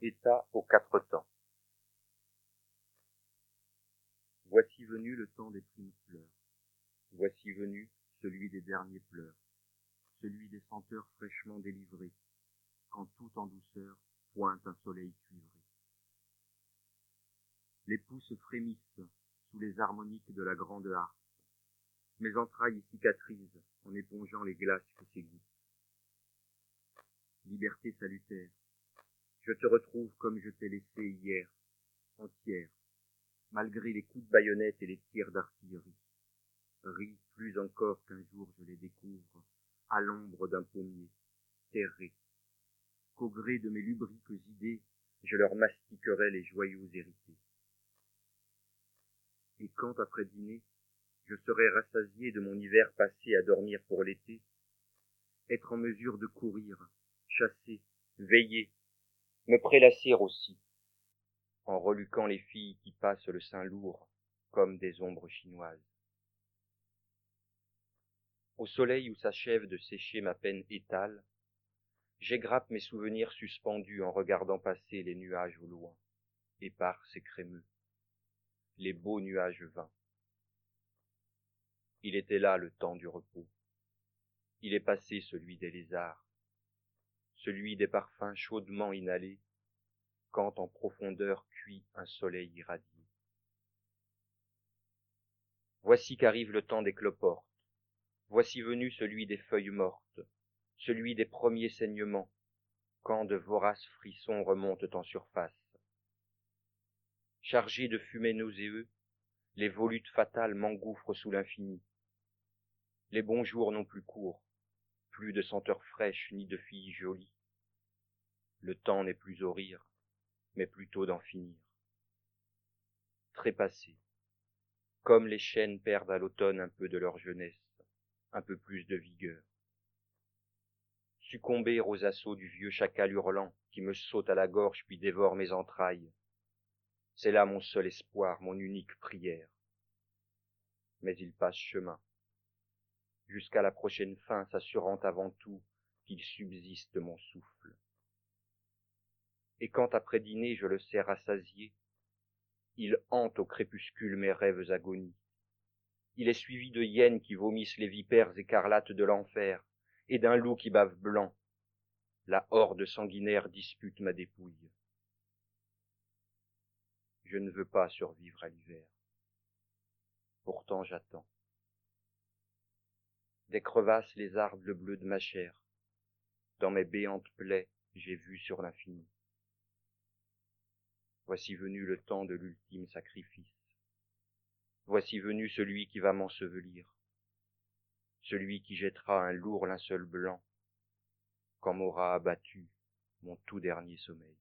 État aux quatre temps. Voici venu le temps des primes fleurs. Voici venu celui des derniers pleurs, celui des senteurs fraîchement délivrées, quand tout en douceur pointe un soleil cuivré. Les pousses frémissent sous les harmoniques de la grande harpe. Mes entrailles cicatrisent en épongeant les glaces que s'égouttent. Liberté salutaire, je te retrouve comme je t'ai laissé hier, entière, malgré les coups de baïonnette et les tirs d'artillerie. Ris plus encore qu'un jour je les découvre, à l'ombre d'un pommier, terré, qu'au gré de mes lubriques idées, je leur mastiquerai les joyaux hérités. Et quand après dîner, je serai rassasié de mon hiver passé à dormir pour l'été, être en mesure de courir, chasser, veiller, me prélasser aussi, en reluquant les filles qui passent le sein lourd comme des ombres chinoises. Au soleil où s'achève de sécher ma peine étale, j'égrappe mes souvenirs suspendus en regardant passer les nuages au loin, épars et crémeux, les beaux nuages vains. Il était là le temps du repos. Il est passé celui des lézards, celui des parfums chaudement inhalés, quand en profondeur cuit un soleil irradié. Voici qu'arrive le temps des cloportes, voici venu celui des feuilles mortes, celui des premiers saignements, quand de voraces frissons remontent en surface. Chargés de fumée nauséeux, les volutes fatales m'engouffrent sous l'infini. Les bons jours n'ont plus cours, plus de senteurs fraîches ni de filles jolies. Le temps n'est plus au rire, mais plutôt d'en finir. Trépassé, comme les chênes perdent à l'automne un peu de leur jeunesse, un peu plus de vigueur. Succomber aux assauts du vieux chacal hurlant qui me saute à la gorge puis dévore mes entrailles. C'est là mon seul espoir, mon unique prière. Mais il passe chemin jusqu'à la prochaine fin s'assurant avant tout qu'il subsiste mon souffle. Et quand après dîner je le sais rassasié, il hante au crépuscule mes rêves agonies. Il est suivi de hyènes qui vomissent les vipères écarlates de l'enfer, et d'un loup qui bave blanc. La horde sanguinaire dispute ma dépouille. Je ne veux pas survivre à l'hiver. Pourtant j'attends des crevasses lézardent le bleu de ma chair. Dans mes béantes plaies, j'ai vu sur l'infini. Voici venu le temps de l'ultime sacrifice. Voici venu celui qui va m'ensevelir, celui qui jettera un lourd linceul blanc quand m'aura abattu mon tout dernier sommeil.